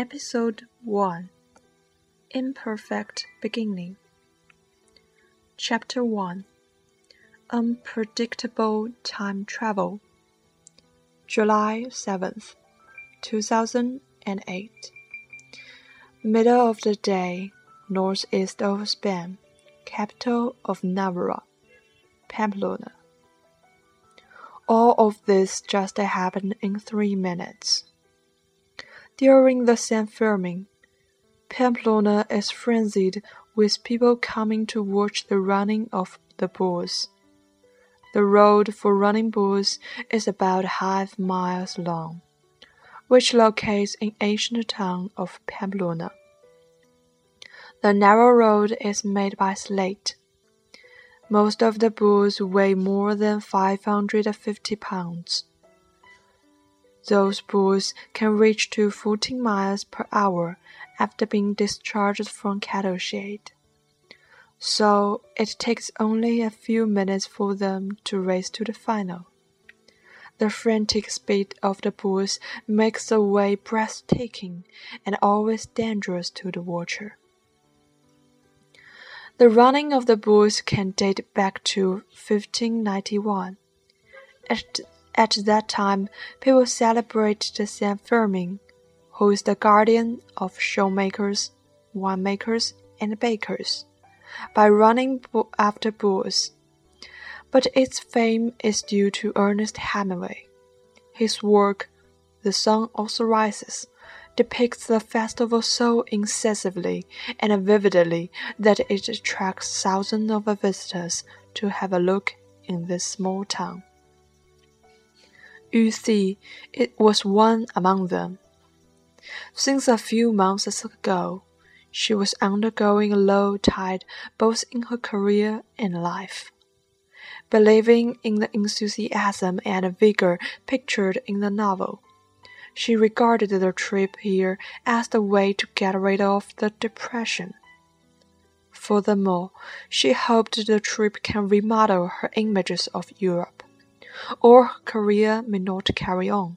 Episode 1 Imperfect Beginning Chapter 1 Unpredictable Time Travel July 7th, 2008 Middle of the day, northeast of Spain, capital of Navarra, Pamplona. All of this just happened in three minutes. During the San Fermin, Pamplona is frenzied with people coming to watch the running of the bulls. The road for running bulls is about half miles long, which locates in ancient town of Pamplona. The narrow road is made by slate. Most of the bulls weigh more than 550 pounds. Those bulls can reach to 14 miles per hour after being discharged from cattle shed. So it takes only a few minutes for them to race to the final. The frantic speed of the bulls makes the way breathtaking and always dangerous to the watcher. The running of the bulls can date back to 1591. At at that time, people celebrated Saint San Fermin, who is the guardian of shoemakers, winemakers, and bakers, by running after bulls. But its fame is due to Ernest Hemingway. His work, The Sun Also Rises, depicts the festival so incisively and vividly that it attracts thousands of visitors to have a look in this small town. You see, it was one among them. Since a few months ago, she was undergoing a low tide both in her career and life. Believing in the enthusiasm and vigor pictured in the novel, she regarded the trip here as the way to get rid of the depression. Furthermore, she hoped the trip can remodel her images of Europe or her career may not carry on.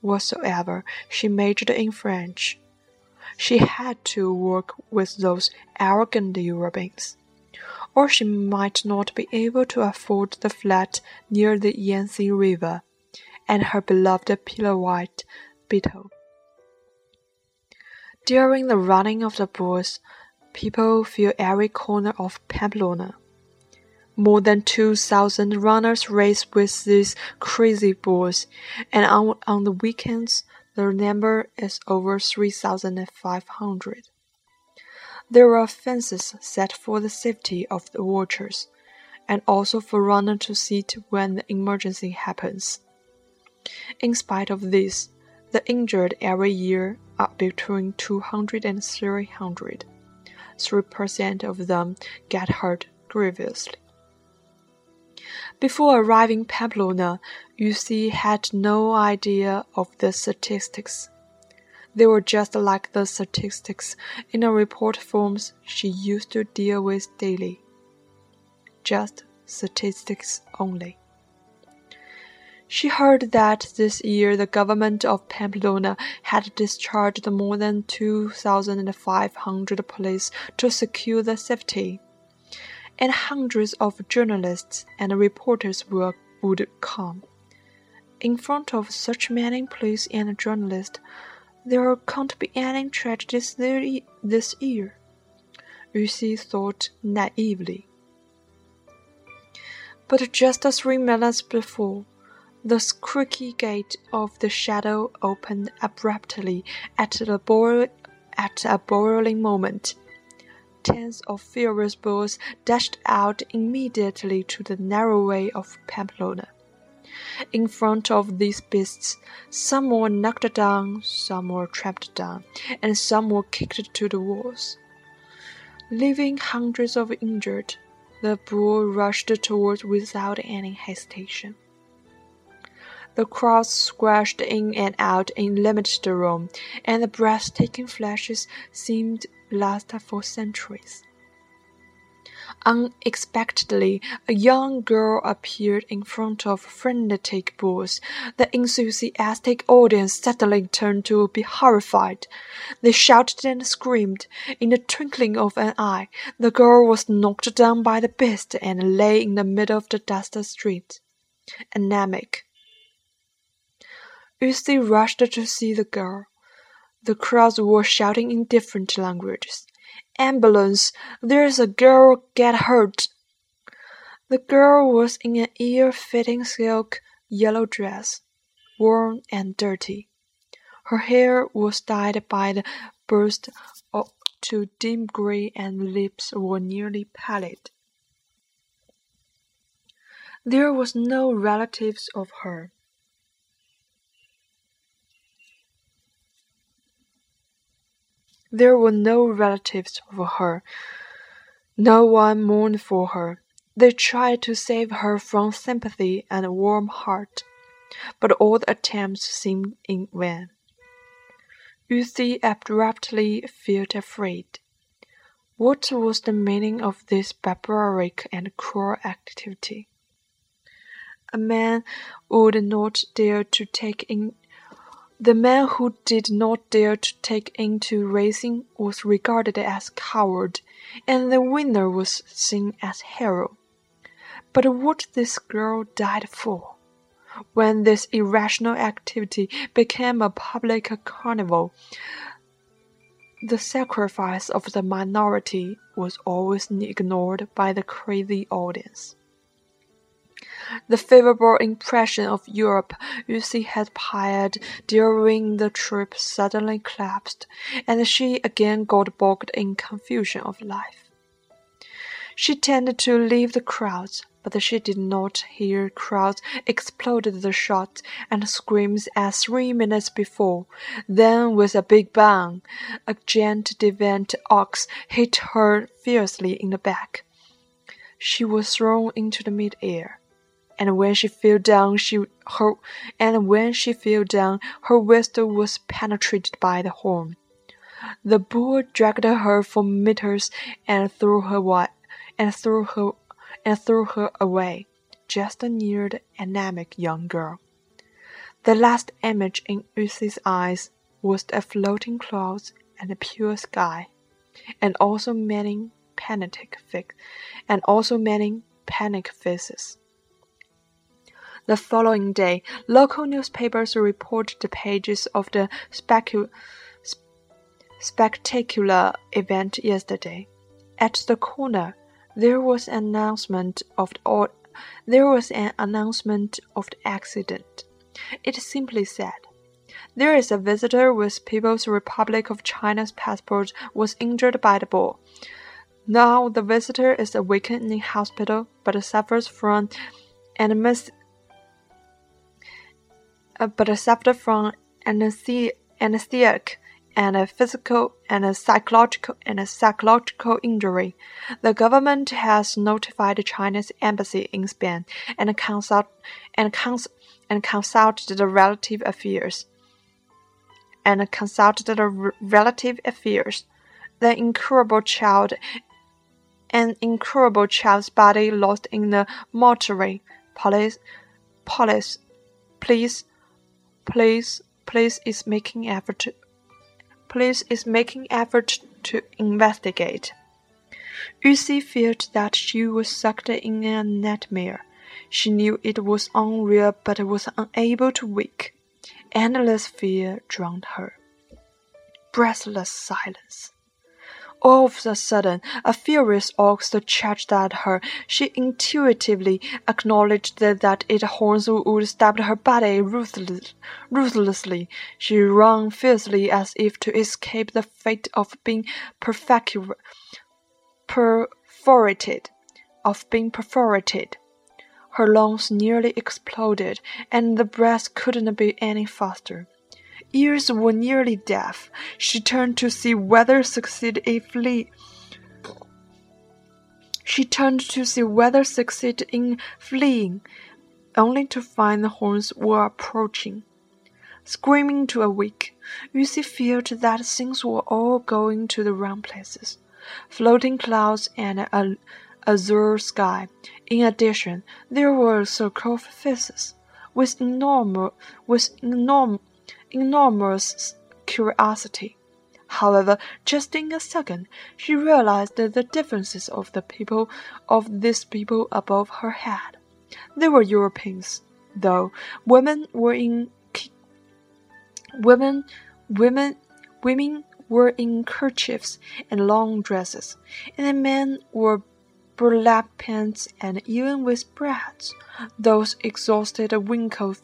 Whatsoever, she majored in French. She had to work with those arrogant Europeans, or she might not be able to afford the flat near the Yangtze River and her beloved pillow white beetle. During the running of the bulls, people fill every corner of Pamplona. More than 2,000 runners race with these crazy bulls, and on, on the weekends, the number is over 3,500. There are fences set for the safety of the watchers, and also for runners to sit when the emergency happens. In spite of this, the injured every year are between 200 and 300. 3% of them get hurt grievously. Before arriving Pamplona, Lucy had no idea of the statistics. They were just like the statistics in the report forms she used to deal with daily. Just statistics only. She heard that this year the government of Pamplona had discharged more than 2,500 police to secure the safety and hundreds of journalists and reporters will, would come. In front of such many police and journalists, there can't be any tragedies this year, Lucy thought naively. But just three minutes before, the creaky gate of the shadow opened abruptly at, the at a boiling moment Tens of furious bulls dashed out immediately to the narrow way of Pamplona. In front of these beasts, some were knocked down, some were trampled down, and some were kicked to the walls. Leaving hundreds of injured, the bull rushed toward without any hesitation. The crowds squashed in and out in limited room, and the breathtaking flashes seemed last for centuries. Unexpectedly, a young girl appeared in front of frenetic boys. The enthusiastic audience suddenly turned to be horrified. They shouted and screamed. In the twinkling of an eye, the girl was knocked down by the beast and lay in the middle of the dusty street, anemic. Lucy rushed to see the girl. The crowds were shouting in different languages. Ambulance! There's a girl get hurt! The girl was in an ill-fitting silk yellow dress, worn and dirty. Her hair was dyed by the burst to dim gray and lips were nearly pallid. There was no relatives of her. There were no relatives for her. No one mourned for her. They tried to save her from sympathy and a warm heart, but all the attempts seemed in vain. Lucy abruptly felt afraid. What was the meaning of this barbaric and cruel activity? A man would not dare to take in the man who did not dare to take into racing was regarded as coward, and the winner was seen as hero. But what this girl died for? When this irrational activity became a public carnival, the sacrifice of the minority was always ignored by the crazy audience. The favorable impression of Europe Lucy had piled during the trip suddenly collapsed, and she again got bogged in confusion of life. She tended to leave the crowds, but she did not hear crowds exploded the shots and screams as three minutes before. Then, with a big bang, a giant devant ox hit her fiercely in the back. She was thrown into the mid-air and when she fell down she her and when she fell down her waist was penetrated by the horn. The bull dragged her for meters and threw her wi- and threw her and threw her away, just near the anemic young girl. The last image in Lucy's eyes was the floating clouds and the pure sky, and also many panic and also many panic faces. The following day, local newspapers reported the pages of the specu spectacular event yesterday. At the corner, there was an announcement of the there was an announcement of the accident. It simply said, "There is a visitor with People's Republic of China's passport was injured by the ball. Now the visitor is awakened in hospital, but suffers from anemis uh, but suffered from anesthetic and a physical and a psychological and a psychological injury. The government has notified the Chinese embassy in Spain and consult and cons and consulted the relative affairs and consulted the relative affairs. The incurable child an incurable child's body lost in the mortuary. Police police please Police police is making effort police is making effort to investigate. Lucy felt that she was sucked in a nightmare. She knew it was unreal but was unable to wake. Endless fear drowned her. Breathless silence. All of a sudden, a furious ox charged at her. She intuitively acknowledged that its horns would stab her body ruthless, ruthlessly. She ran fiercely as if to escape the fate of being perforated, of being perforated. Her lungs nearly exploded, and the breath couldn't be any faster ears were nearly deaf. She turned to see whether succeed in flee. She turned to see whether succeed in fleeing, only to find the horns were approaching. Screaming to awake, Lucy feared that things were all going to the wrong places. Floating clouds and a, azure sky. In addition, there were a circle faces, with enormous, with enorm, enormous curiosity. However, just in a second, she realized the differences of the people of these people above her head. They were Europeans, though women were in women women women were in kerchiefs and long dresses, and the men wore burlap pants and even with braids. Those exhausted, wrinkled,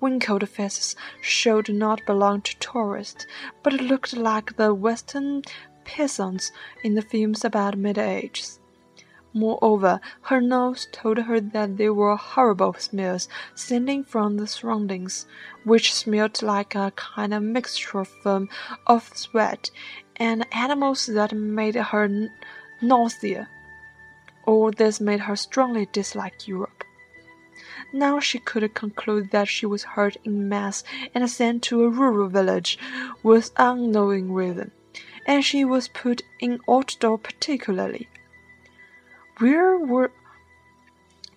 wrinkled faces showed not belong to tourists, but looked like the Western peasants in the films about Middle Ages. Moreover, her nose told her that there were horrible smells sending from the surroundings, which smelled like a kind of mixture of, um, of sweat and animals that made her nausea. All this made her strongly dislike Europe. Now she could conclude that she was hurt in mass and sent to a rural village with unknowing reason, and she was put in outdoor particularly. Where were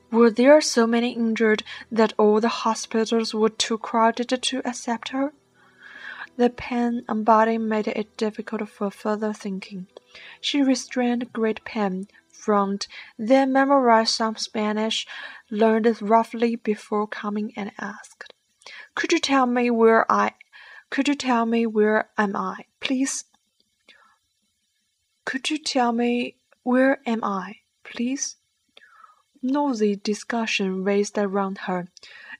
were there so many injured that all the hospitals were too crowded to accept her? The pain on body made it difficult for further thinking. She restrained great pain front, then memorized some Spanish, learned it roughly before coming and asked, "Could you tell me where I could you tell me where am I, please?" Could you tell me where am I, please? Noisy discussion raged around her.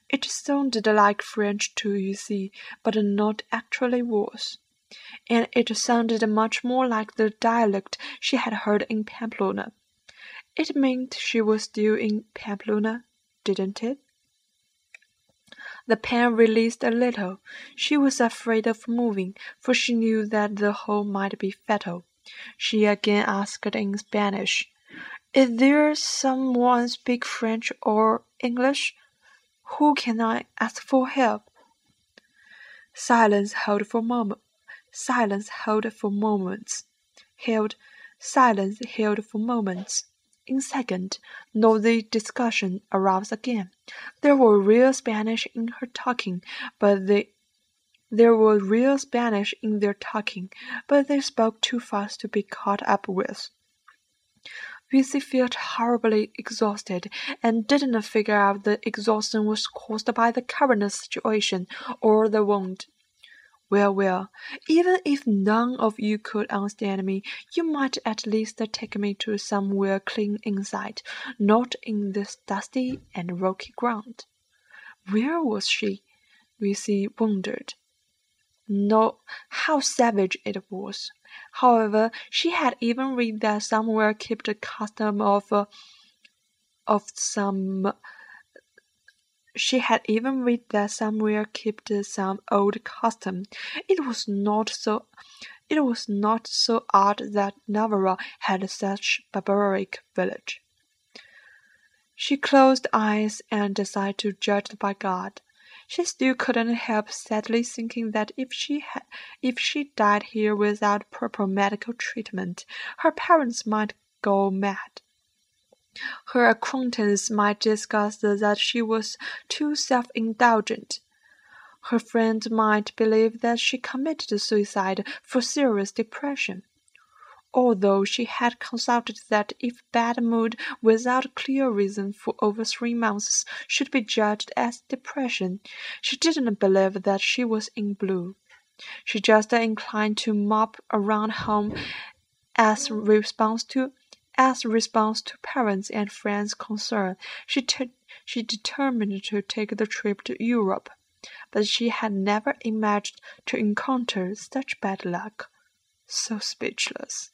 It sounded like French to Lucy, but not actually was. And it sounded much more like the dialect she had heard in Pamplona. It meant she was still in Pamplona, didn't it? The pain released a little. She was afraid of moving, for she knew that the hole might be fatal. She again asked in Spanish, Is there someone speak French or English? Who can I ask for help? Silence held for moment. Silence held for moments. Held. Silence held for moments. In second, noisy discussion arose again. There were real Spanish in her talking, but they there were real Spanish in their talking, but they spoke too fast to be caught up with. Lucy felt horribly exhausted and didn't figure out the exhaustion was caused by the current situation or the wound. Well, well, even if none of you could understand me, you might at least take me to somewhere clean inside, not in this dusty and rocky ground. Where was she? Lucy wondered. No, how savage it was. However, she had even read that somewhere kept a custom of uh, of some she had even read that somewhere kept some old custom. It was not so it was not so odd that Navarre had such barbaric village. She closed eyes and decided to judge by God. She still couldn't help sadly thinking that if she had if she died here without proper medical treatment, her parents might go mad. Her acquaintance might discuss that she was too self-indulgent. Her friends might believe that she committed suicide for serious depression. Although she had consulted that if bad mood without clear reason for over three months should be judged as depression, she didn't believe that she was in blue. She just inclined to mop around home as response to as response to parents and friends' concern, she, she determined to take the trip to Europe, but she had never imagined to encounter such bad luck. So speechless.